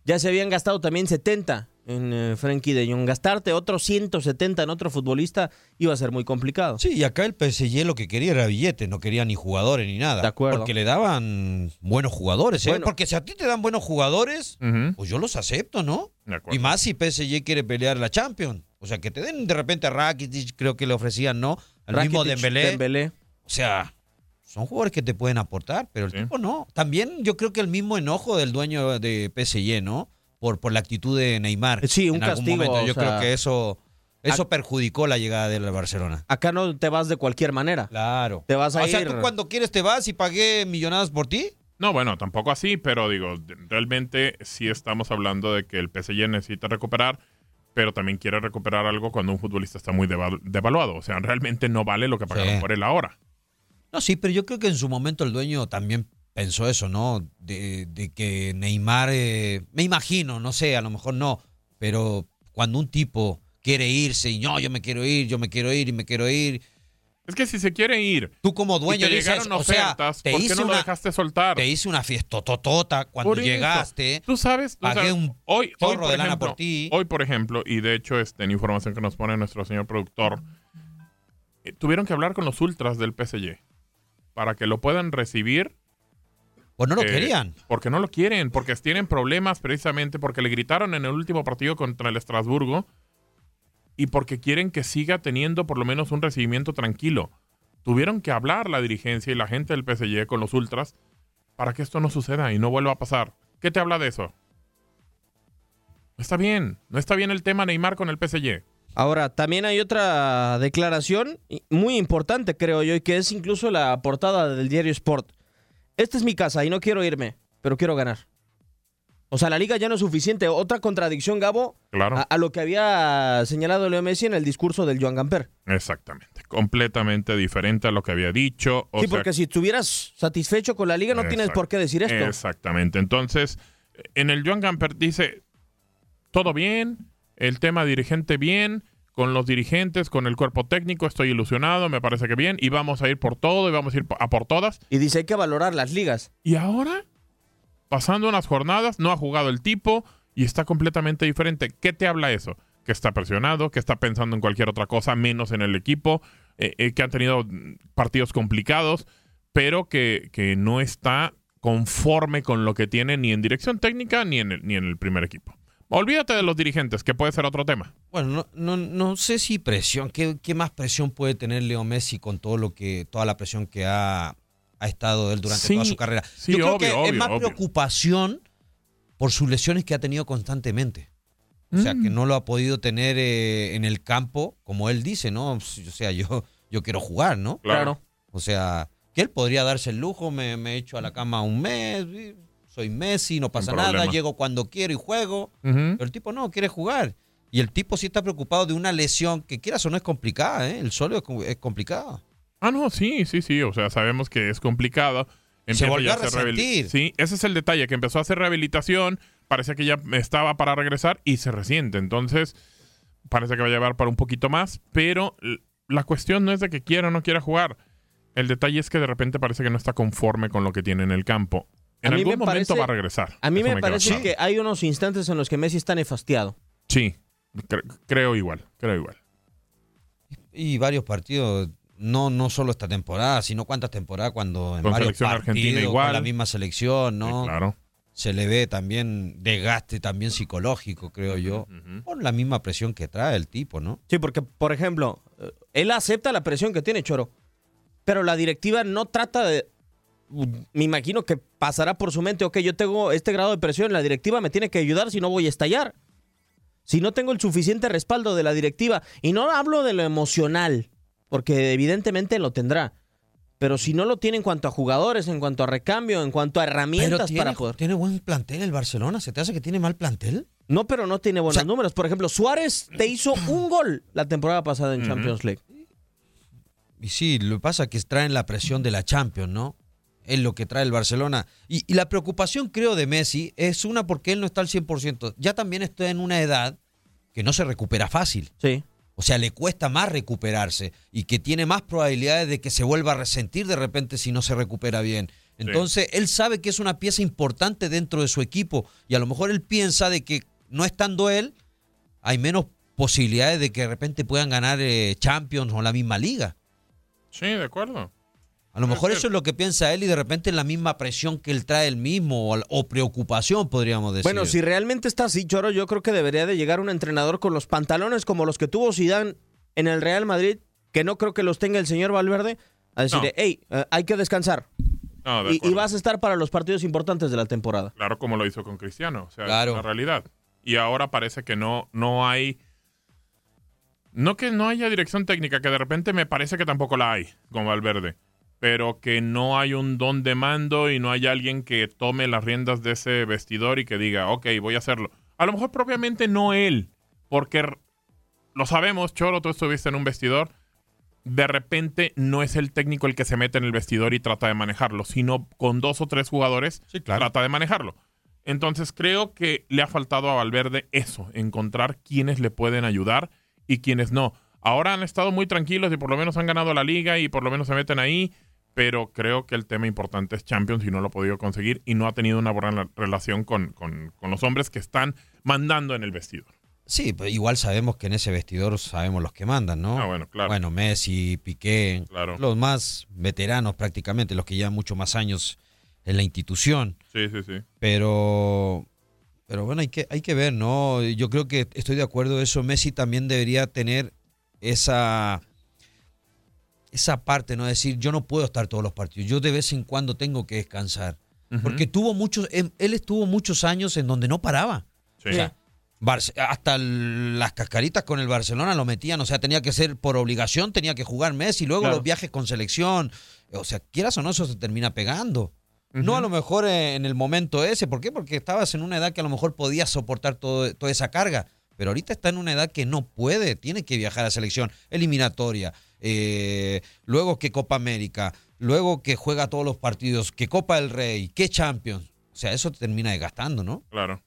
Ya se habían gastado también 70 en eh, Frankie de Jong. Gastarte otros 170 en otro futbolista iba a ser muy complicado. Sí, y acá el PSG lo que quería era billete, no quería ni jugadores ni nada. De acuerdo. Porque le daban buenos jugadores, ¿eh? Bueno. Porque si a ti te dan buenos jugadores, pues yo los acepto, ¿no? De acuerdo. Y más si PSG quiere pelear la Champions. O sea, que te den de repente a Rakitic, creo que le ofrecían, ¿no? Al mismo Dembélé. Dembélé. O sea, son jugadores que te pueden aportar, pero el tipo no. También yo creo que el mismo enojo del dueño de PSG, ¿no? Por, por la actitud de Neymar. Sí, un en algún castigo, momento. Yo o sea, creo que eso, eso perjudicó la llegada del Barcelona. Acá no te vas de cualquier manera. Claro. Te vas a o sea, ir. tú cuando quieres te vas y pagué millonadas por ti. No, bueno, tampoco así, pero digo, realmente sí estamos hablando de que el PSG necesita recuperar, pero también quiere recuperar algo cuando un futbolista está muy devalu- devaluado. O sea, realmente no vale lo que pagaron Sí. por él ahora. No, sí, pero yo creo que en su momento el dueño también pensó eso, ¿no? De, de que Neymar, eh, me imagino, no sé, a lo mejor no, pero cuando un tipo quiere irse y no, yo me quiero ir, yo me quiero ir y me quiero ir. Es que si se quiere ir, tú como dueño y te dices, llegaron o sea, ofertas, te ¿por qué no lo dejaste soltar? Te hice una fiestototota cuando Por eso. llegaste. Tú sabes, tú pagué sabes, un hoy, hoy, por de lana ejemplo, por ti. Hoy, por ejemplo, y de hecho este, en información que nos pone nuestro señor productor, eh, tuvieron que hablar con los ultras del PSG para que lo puedan recibir. Pues no lo eh, querían. Porque no lo quieren, porque tienen problemas precisamente, porque le gritaron en el último partido contra el Estrasburgo y porque quieren que siga teniendo por lo menos un recibimiento tranquilo. Tuvieron que hablar la dirigencia y la gente del PSG con los ultras para que esto no suceda y no vuelva a pasar. ¿Qué te habla de eso? No está bien, no está bien el tema Neymar con el PSG. Ahora, también hay otra declaración muy importante, creo yo, y que es incluso la portada del diario Sport. Esta es mi casa y no quiero irme, pero quiero ganar. O sea, la liga ya no es suficiente. Otra contradicción, Gabo, Claro. a, a lo que había señalado Leo Messi en el discurso del Joan Gamper. Exactamente, completamente diferente a lo que había dicho. O sí, sea, porque si estuvieras satisfecho con la liga no tienes por qué decir esto. Exactamente. Entonces, en el Joan Gamper dice, todo bien, el tema dirigente bien, con los dirigentes, con el cuerpo técnico, estoy ilusionado, me parece que bien, y vamos a ir por todo, y vamos a ir a por todas. Y dice, hay que valorar las ligas. Y ahora, pasando unas jornadas, no ha jugado el tipo y está completamente diferente. ¿Qué te habla eso? Que está presionado, que está pensando en cualquier otra cosa, menos en el equipo, eh, eh, que han tenido mm, partidos complicados, pero que, que no está conforme con lo que tiene ni en dirección técnica ni en el, ni en el primer equipo. Olvídate de los dirigentes, que puede ser otro tema. Bueno, no, no, no sé si presión, ¿qué, qué más presión puede tener Leo Messi con todo lo que, toda la presión que ha, ha estado él durante Sí, toda su carrera? sí, Yo creo obvio, que es más obvio. preocupación por sus lesiones que ha tenido constantemente. O sea, que Mm. no lo ha podido tener eh, en el campo, como él dice, ¿no? O sea, yo, yo quiero jugar, ¿no? Claro. O sea, que él podría darse el lujo, me, me echo a la cama un mes, soy Messi, no pasa nada, llego cuando quiero y juego. Pero el tipo no, quiere jugar. Y el tipo sí está preocupado de una lesión que quieras o no es complicada, ¿eh? El solo es complicado. Ah, no, sí, sí, sí. O sea, sabemos que es complicado. Se Empieza volvió ya a resentir. Sí, ese es el detalle, que empezó a hacer rehabilitación, parecía que ya estaba para regresar y se resiente. Entonces, parece que va a llevar para un poquito más, pero la cuestión no es de que quiera o no quiera jugar. El detalle es que de repente parece que no está conforme con lo que tiene en el campo. En algún me momento parece- va a regresar. A mí Eso me, parece claro. que hay unos instantes en los que Messi está nefastiado. Sí, cre- creo igual, creo igual. Y varios partidos, no, no solo esta temporada, sino cuántas temporadas cuando en Con varios selección partidos, argentina con igual. la misma selección, ¿no? Sí, claro. Se le ve también desgaste también psicológico, creo yo, por la misma presión que trae el tipo, ¿no? Sí, porque, por ejemplo, eh, él acepta la presión que tiene Choro, pero la directiva no trata de... Me imagino que pasará por su mente, ok, yo tengo este grado de presión, la directiva me tiene que ayudar si no voy a estallar. Si no tengo el suficiente respaldo de la directiva, y no hablo de lo emocional, porque evidentemente lo tendrá, pero si no lo tiene en cuanto a jugadores, en cuanto a recambio, en cuanto a herramientas tiene, para poder... tiene buen plantel el Barcelona, ¿se te hace que tiene mal plantel? No, pero no tiene buenos números. Por ejemplo, Suárez te hizo un gol la temporada pasada en. Champions League. Y sí, lo que pasa es que traen la presión de la Champions, ¿no? Es lo que trae el Barcelona. Y, y la preocupación, creo, de Messi es una porque él no está al 100%. Ya también está en una edad que no se recupera fácil. Sí. O sea, le cuesta más recuperarse y que tiene más probabilidades de que se vuelva a resentir de repente si no se recupera bien. Entonces, él sabe que es una pieza importante dentro de su equipo y a lo mejor él piensa de que no estando él, hay menos posibilidades de que de repente puedan ganar eh, Champions o la misma liga. Sí, de acuerdo. A lo mejor eso es lo que piensa él y de repente la misma presión que él trae él mismo o, o preocupación, podríamos decir. Bueno, si realmente está así, Choro, yo creo que debería de llegar un entrenador con los pantalones como los que tuvo Zidane en el Real Madrid, que no creo que los tenga el señor Valverde, a decirle, hey, eh, hay que descansar. No, de y, vas a estar para los partidos importantes de la temporada. Claro, como lo hizo con Cristiano. O sea, Claro. es la realidad. Y ahora parece que no, no hay. No que no haya dirección técnica, que de repente me parece que tampoco la hay con Valverde. Pero que no hay un don de mando y no hay alguien que tome las riendas de ese vestidor y que diga, ok, voy a hacerlo. A lo mejor propiamente no él, porque lo sabemos, Choro, tú estuviste en un vestidor. De repente no es el técnico el que se mete en el vestidor y trata de manejarlo, sino con dos o tres jugadores trata de manejarlo. Entonces creo que le ha faltado a Valverde eso, encontrar quiénes le pueden ayudar y quiénes no. Ahora han estado muy tranquilos y por lo menos han ganado la liga y por lo menos se meten ahí, pero creo que el tema importante es Champions y no lo ha podido conseguir y no ha tenido una buena relación con, con- con los hombres que están mandando en el vestidor. Sí, pero igual sabemos que en ese vestidor sabemos los que mandan, ¿no? Ah, bueno, claro. Bueno, Messi, Piqué, Claro. los más veteranos prácticamente, los que llevan mucho más años en la institución. Sí, sí, sí. Pero, pero bueno, hay que, hay que ver, ¿no? Yo creo que estoy de acuerdo eso. Messi también debería tener esa, esa parte, ¿no? Decir, yo no puedo estar todos los partidos. Yo de vez en cuando tengo que descansar. Porque tuvo muchos, él, él estuvo muchos años en donde no paraba. Sí. O sea, Barce- hasta las cascaritas con el Barcelona lo metían, o sea, tenía que ser por obligación, tenía que jugar Messi, luego Claro. los viajes con selección, o sea, quieras o no, eso se termina pegando. No a lo mejor eh, en el momento ese, ¿por qué? Porque estabas en una edad que a lo mejor podías soportar todo, toda esa carga, pero ahorita está en una edad que no puede, tiene que viajar a selección, eliminatoria, eh, luego que Copa América, luego que juega todos los partidos, que Copa del Rey, que Champions, o sea, eso te termina desgastando, ¿no? Claro.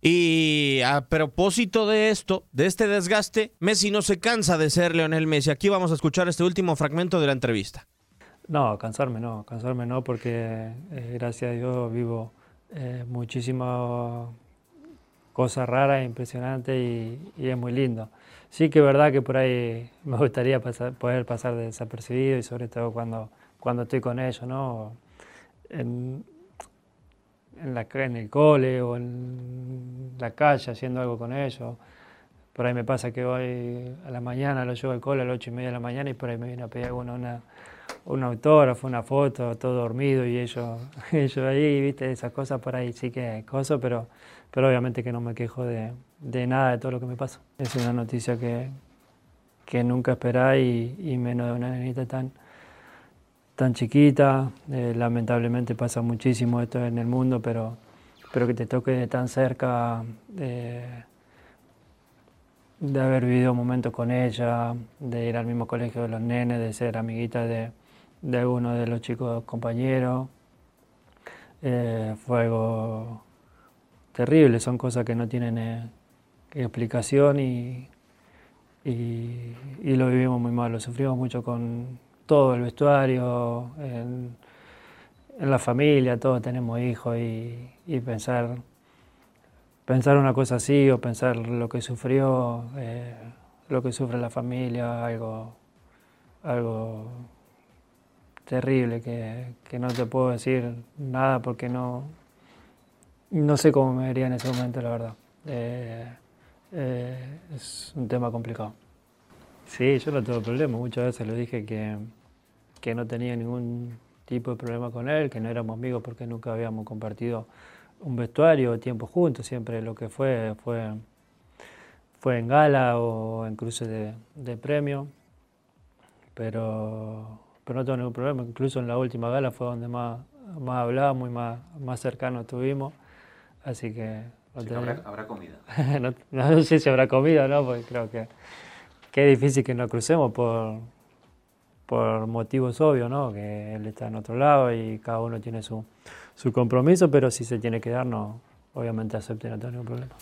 Y a propósito de esto, de este desgaste, Messi no se cansa de ser Leonel Messi. Aquí vamos a escuchar este último fragmento de la entrevista. No, cansarme no, cansarme no, porque eh, gracias a Dios vivo eh, muchísimas cosas raras, impresionantes y, y es muy lindo. Sí que es verdad que por ahí me gustaría pasar- poder pasar desapercibido y sobre todo cuando, cuando estoy con ellos, ¿no? En, en, la, en el cole o en la calle haciendo algo con ellos. Por ahí me pasa que hoy a la mañana lo llevo al cole a las ocho y media de la mañana y por ahí me viene a pedir alguna una, un autógrafo, una foto, todo dormido y ellos, ellos ahí, viste, esas cosas por ahí sí que cosas, pero, pero obviamente que no me quejo de, de nada de todo lo que me pasa. Es una noticia que, que nunca esperá y, y menos de una nenita tan, tan chiquita. Eh, lamentablemente pasa muchísimo esto en el mundo, pero, pero que te toque de tan cerca. eh, de haber vivido momentos con ella, de ir al mismo colegio de los nenes, de ser amiguita de, de alguno de los chicos compañeros. Eh, fue algo terrible, son cosas que no tienen eh, explicación y, y, lo vivimos muy mal, lo sufrimos mucho con todo el vestuario, en, la familia, todos tenemos hijos y, y pensar pensar una cosa así o pensar lo que sufrió, eh, lo que sufre la familia, algo, algo terrible que, que no te puedo decir nada porque no, no sé cómo me vería en ese momento, la verdad. Eh, eh, es un tema complicado. Sí, yo no tengo problema, muchas veces lo dije que, que no tenía ningún tipo de problema con él, que no éramos amigos porque nunca habíamos compartido un vestuario, tiempo juntos, siempre lo que fue fue, fue en gala o en cruces de, de premio, pero, pero no tengo ningún problema, incluso en la última gala fue donde más, más hablábamos y más, más cercanos estuvimos, así que... Sí, habrá, habrá comida. no, no sé si habrá comida o no, porque creo que, que es difícil que nos crucemos por, por motivos obvios, ¿no? Que él está en otro lado y cada uno tiene su, su compromiso, pero si se tiene que dar, no, obviamente acepte, no tengo ningún problema.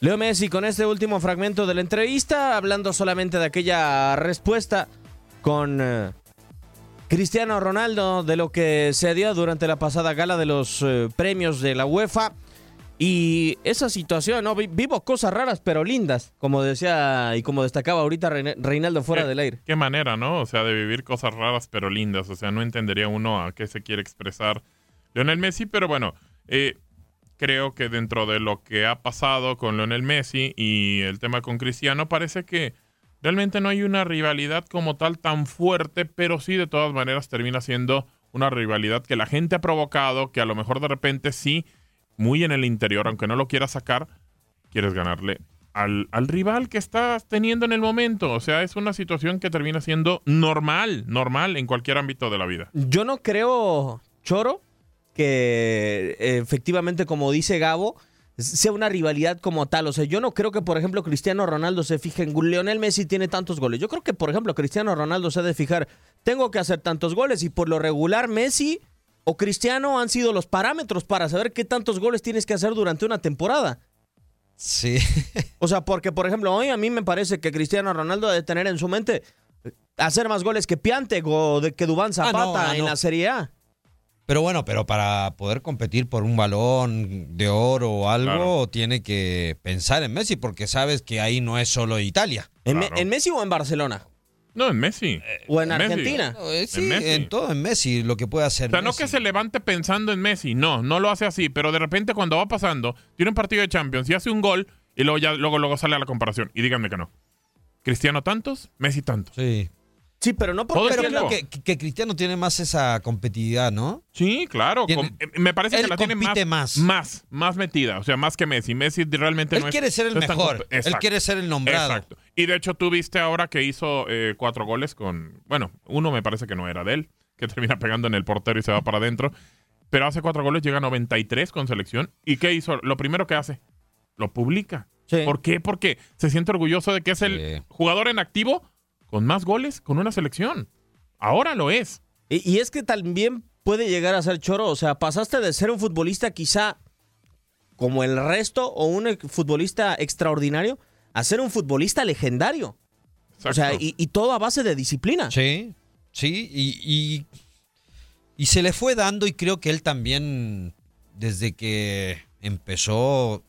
Leo Messi con este último fragmento de la entrevista, hablando solamente de aquella respuesta con eh, Cristiano Ronaldo de lo que se dio durante la pasada gala de los eh, premios de la UEFA. Y esa situación, ¿no? Vi- Vivo cosas raras pero lindas, como decía y como destacaba ahorita Reinaldo fuera Qué- del aire. Qué manera, ¿no? O sea, de vivir cosas raras pero lindas. O sea, no entendería uno a qué se quiere expresar Lionel Messi, pero bueno, eh, creo que dentro de lo que ha pasado con Lionel Messi y el tema con Cristiano, parece que realmente no hay una rivalidad como tal tan fuerte, pero sí de todas maneras termina siendo una rivalidad que la gente ha provocado, que a lo mejor de repente sí, muy en el interior, aunque no lo quieras sacar, quieres ganarle al, al rival que estás teniendo en el momento. O sea, es una situación que termina siendo normal, normal en cualquier ámbito de la vida. Yo no creo, Choro, que efectivamente, como dice Gabo, sea una rivalidad como tal. O sea, yo no creo que, por ejemplo, Cristiano Ronaldo se fije en Lionel Messi tiene tantos goles. Yo creo que, por ejemplo, Cristiano Ronaldo se ha de fijar, tengo que hacer tantos goles y por lo regular Messi o Cristiano han sido los parámetros para saber qué tantos goles tienes que hacer durante una temporada. Sí. O sea, porque, por ejemplo, hoy a mí me parece que Cristiano Ronaldo ha de tener en su mente hacer más goles que Piantek o de que Dubán Zapata no, ah, en la Serie A. Pero bueno, pero para poder competir por un balón de oro o algo, tiene que pensar en Messi, porque sabes que ahí no es solo Italia. ¿En, Me- en Messi o en Barcelona? No, en Messi. ¿O en. Argentina? No, eh, sí, En Messi. en todo en Messi, lo que puede hacer O sea, no que se levante pensando en Messi, no, no lo hace así, pero de repente cuando va pasando, tiene un partido de Champions y hace un gol y luego ya luego, luego sale a la comparación. Y díganme que no. Cristiano tantos, Messi tantos. Sí. Sí, pero no el Pero creo que, que Cristiano tiene más esa competitividad, ¿no? Sí, claro. Tiene- eh, me parece que la tiene más, más. más. Más metida. O sea, más que Messi. Messi realmente Él no es- quiere ser el no mejor. Él quiere ser el nombrado. Exacto. Y de hecho, tú viste ahora que hizo eh, cuatro goles con. Bueno, uno me parece que no era de él, que termina pegando en el portero y se va para adentro. Pero hace cuatro goles, llega a 93 con selección. ¿Y qué hizo? Lo primero que hace, lo publica. ¿Por qué? Porque se siente orgulloso de que es el jugador en activo con más goles con una selección. Ahora lo es. Y, y es que también puede llegar a ser choro. O sea, pasaste de ser un futbolista quizá como el resto o un ex- futbolista extraordinario a ser un futbolista legendario. O sea, y, y todo a base de disciplina. Sí, sí, y, y, y se le fue dando y creo que él también, desde que empezó,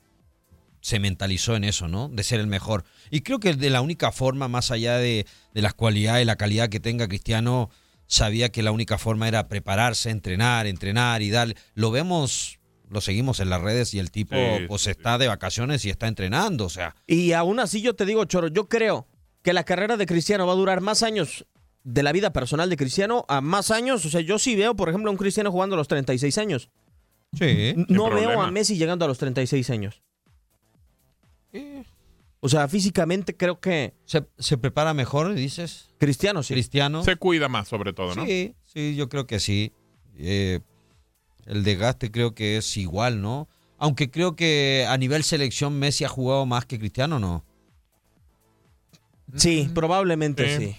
se mentalizó en eso, ¿no? De ser el mejor. Y creo que de la única forma, más allá de, de las cualidades y la calidad que tenga Cristiano, sabía que la única forma era prepararse, entrenar, entrenar y dar. Lo vemos, lo seguimos en las redes y el tipo Sí, pues está de vacaciones y está entrenando, o sea. Y aún así yo te digo, Choro, yo creo que la carrera de Cristiano va a durar más años de la vida personal de Cristiano a más años. O sea, yo sí veo, por ejemplo, a un Cristiano jugando a los 36 años. Sí. No veo a Messi llegando a los 36 años. O sea, físicamente creo que... ¿Se, se prepara mejor, dices? Cristiano, sí. Cristiano. Se cuida más, sobre todo, ¿no? Sí, sí, yo creo que sí. Eh, el desgaste creo que es igual, ¿no? Aunque creo que a nivel selección Messi ha jugado más que Cristiano, ¿no? Sí, probablemente sí.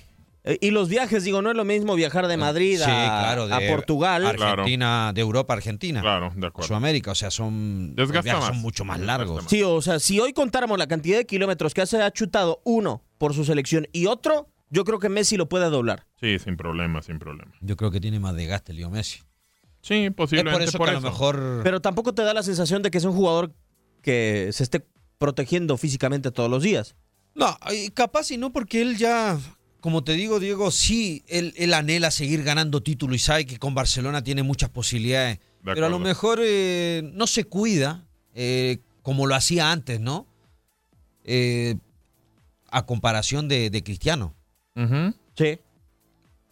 Y los viajes, digo, no es lo mismo viajar de Madrid Sí, a, claro, de a Portugal. Argentina, de Europa a Argentina. Claro, de acuerdo. Sudamérica, o sea, son, los viajes son mucho más largos. Sí, o sea, si hoy contáramos la cantidad de kilómetros que se ha chutado uno por su selección y otro, yo creo que Messi lo puede doblar. Sí, sin problema, sin problema. Yo creo que tiene más desgaste Leo Messi. Sí, posiblemente Es por eso por que a lo mejor... Pero tampoco te da la sensación de que es un jugador que se esté protegiendo físicamente todos los días. No, capaz y no porque él ya, como te digo, Diego, sí, él, él anhela seguir ganando título y sabe que con Barcelona tiene muchas posibilidades. De Pero a lo mejor eh, no se cuida eh, como lo hacía antes, ¿no? Eh, a comparación de, de Cristiano. Sí.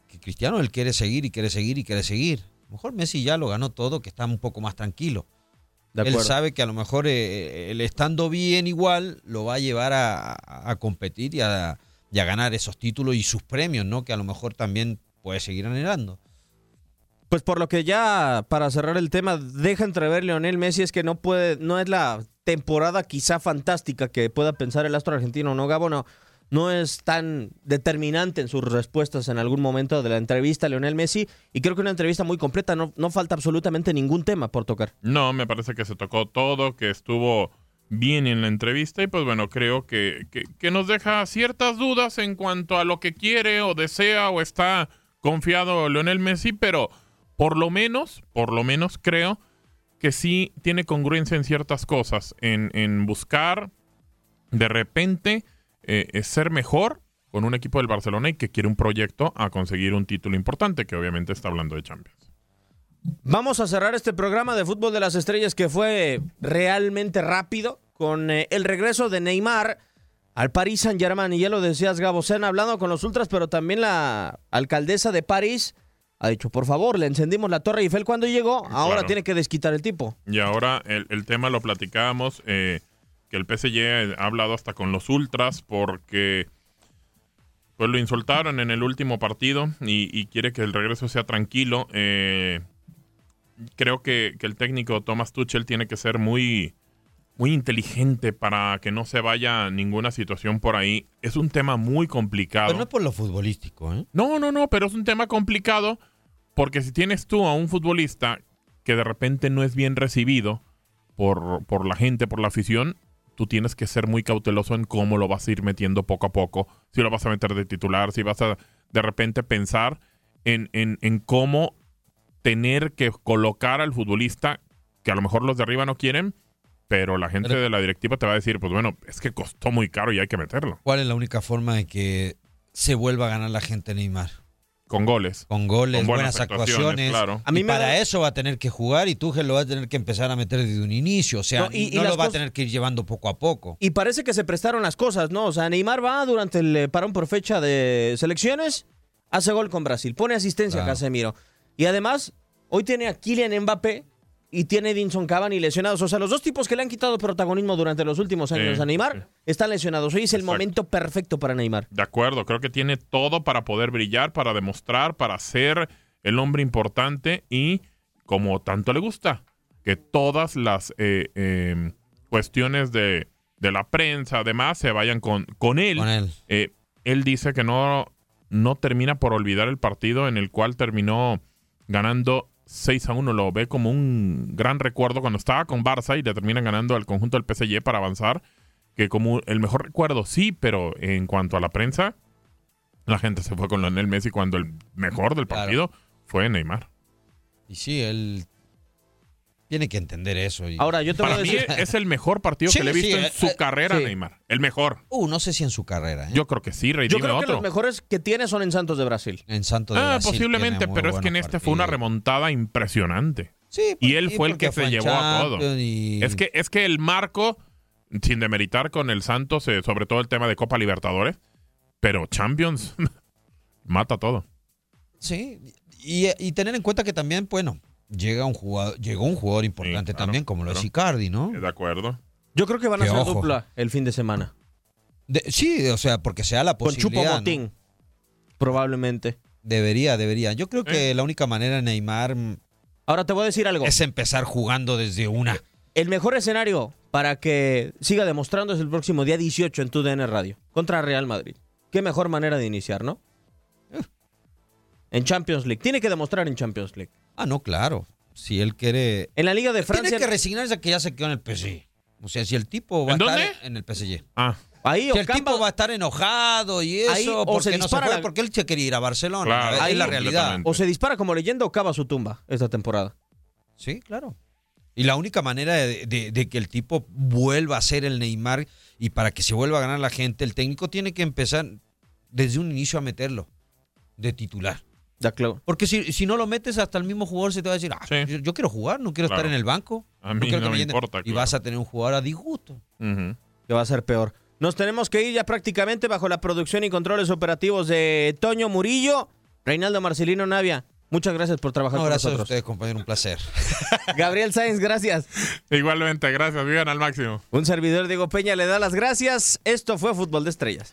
Que Cristiano él quiere seguir y quiere seguir y quiere seguir. A lo mejor Messi ya lo ganó todo, que está un poco más tranquilo. De Él sabe que a lo mejor eh, el estando bien igual lo va a llevar a, a- a competir y a, y a ganar esos títulos y sus premios, ¿no? Que a lo mejor también puede seguir anhelando. Pues por lo que ya, para cerrar el tema, deja entrever Leonel Messi es que no puede, no es la temporada quizá fantástica que pueda pensar el astro argentino, ¿no, Gabo? No, no es tan determinante en sus respuestas en algún momento de la entrevista a Leonel Messi y creo que una entrevista muy completa, no, no falta absolutamente ningún tema por tocar. No, me parece que se tocó todo, que estuvo bien en la entrevista y pues bueno, creo que, que, nos deja ciertas dudas en cuanto a lo que quiere o desea o está confiado Leonel Messi, pero por lo menos, por lo menos creo que sí tiene congruencia en ciertas cosas, en, en buscar de repente eh, ser mejor con un equipo del Barcelona y que quiere un proyecto a conseguir un título importante, que obviamente está hablando de Champions. Vamos a cerrar este programa de Fútbol de las Estrellas que fue realmente rápido con eh, el regreso de Neymar al Paris Saint-Germain. Y ya lo decías, Gabo, se han hablado con los ultras, pero también la alcaldesa de París ha dicho, por favor, le encendimos la Torre Eiffel cuando llegó, ahora Claro. tiene que desquitar el tipo. Y ahora el, el tema lo platicábamos, eh, que el PSG ha hablado hasta con los ultras porque pues lo insultaron en el último partido y, y quiere que el regreso sea tranquilo. Eh, creo que, que el técnico Thomas Tuchel tiene que ser muy, muy inteligente para que no se vaya ninguna situación por ahí. Es un tema muy complicado. Pero no es por lo futbolístico, ¿eh? No, no, no, pero es un tema complicado porque si tienes tú a un futbolista que de repente no es bien recibido por, por la gente, por la afición, tú tienes que ser muy cauteloso en cómo lo vas a ir metiendo poco a poco, si lo vas a meter de titular, si vas a de repente pensar en, en, en cómo tener que colocar al futbolista que a lo mejor los de arriba no quieren, pero la gente de la directiva te va a decir, pues bueno, es que costó muy caro y hay que meterlo. ¿Cuál es la única forma de que se vuelva a ganar la gente Neymar? Con goles. Con goles, Con buenas, buenas actuaciones. actuaciones, claro. A mí para eso va a tener que jugar y Tuchel lo va a tener que empezar a meter desde un inicio. O sea, No, no, y- las lo va a tener que ir llevando poco a poco. Y parece que se prestaron las cosas, ¿no? O sea, Neymar va durante el eh, parón por fecha de selecciones, hace gol con Brasil, pone asistencia a. Casemiro. Y además, hoy tiene a Kylian Mbappé y tiene a Edinson Cavani lesionados. O sea, los dos tipos que le han quitado protagonismo durante los últimos años Sí, a Neymar están lesionados. Hoy es el Exacto. momento perfecto para Neymar. De acuerdo, creo que tiene todo para poder brillar, para demostrar, para ser el hombre importante y como tanto le gusta, que todas las eh, eh, cuestiones de, de la prensa, además, se vayan con, con él. Con él. Eh, él dice que no, no termina por olvidar el partido en el cual terminó ganando 6 a 1. Lo ve como un gran recuerdo cuando estaba con Barça y le terminan ganando al conjunto del PSG para avanzar. Que como el mejor recuerdo, sí, pero en cuanto a la prensa, la gente se fue con Lionel Messi cuando el mejor del partido fue Neymar. Y sí, él tiene que entender eso. y- Ahora, yo te Para voy a mí decir... es el mejor partido Sí, que le he visto sí, en eh, su eh, carrera, sí. Neymar. El mejor. Uh, no sé si en su carrera. ¿eh? Yo creo que sí, Rey, Yo dime creo que otro. los mejores que tiene son en Santos de Brasil. En Santos de Ah, Brasil posiblemente, pero es que en este fue una remontada impresionante. Sí, Y él sí, fue el que se fue llevó a todo. Y- Es que, es que el marco, sin demeritar con el Santos, eh, sobre todo el tema de Copa Libertadores, pero Champions mata todo. Sí, y, y tener en cuenta que también, bueno, llega un jugador, llegó un jugador importante claro, también, como lo es. Icardi, ¿no? De acuerdo. Yo creo que van a ojo. dupla el fin de semana. De- sí, o sea, porque sea la Con posibilidad. Chupo ¿no? Motín, probablemente. Debería, debería. Yo creo que Eh. la única manera de Neymar mm, Ahora te voy a decir algo. es empezar jugando desde una. El mejor escenario para que siga demostrando es el próximo día 18 en tu DN Radio contra Real Madrid. Qué mejor manera de iniciar, ¿no? En Champions League. Tiene que demostrar en Champions League. Ah, no, claro. Si él quiere. En la Liga de Francia. Tiene que resignarse a que ya se quedó en el PSG. O sea, si el tipo va ¿En a dónde? estar en el PSG. Ah, Ahí Si el Ocampo- tipo va a estar enojado y eso, Ahí, o porque se no se dispara fue, la- porque él se quería ir a Barcelona. Claro, es ahí la realidad. o se dispara como leyenda o cava su tumba esta temporada. Sí, claro. Y la única manera de, de- de que el tipo vuelva a ser el Neymar y para que se vuelva a ganar la gente, el técnico tiene que empezar desde un inicio a meterlo de titular. Ya, claro. Porque si, si no lo metes, hasta el mismo jugador se te va a decir, ah, Sí. yo, yo quiero jugar, no quiero Claro. estar en el banco. A mí quiero no me llenen". importa, Y claro. vas a tener un jugador a disgusto. Que va a ser peor. Nos tenemos que ir ya prácticamente bajo la producción y controles operativos de Toño Murillo, Reinaldo Marcelino Navia. Muchas gracias por trabajar No, con gracias a nosotros. ustedes, compañero, un placer. Gabriel Sáenz, gracias. Igualmente, gracias. Vivan al máximo. Un servidor Diego Peña le da las gracias. Esto fue Fútbol de Estrellas.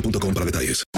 boostmobile.com para detalles.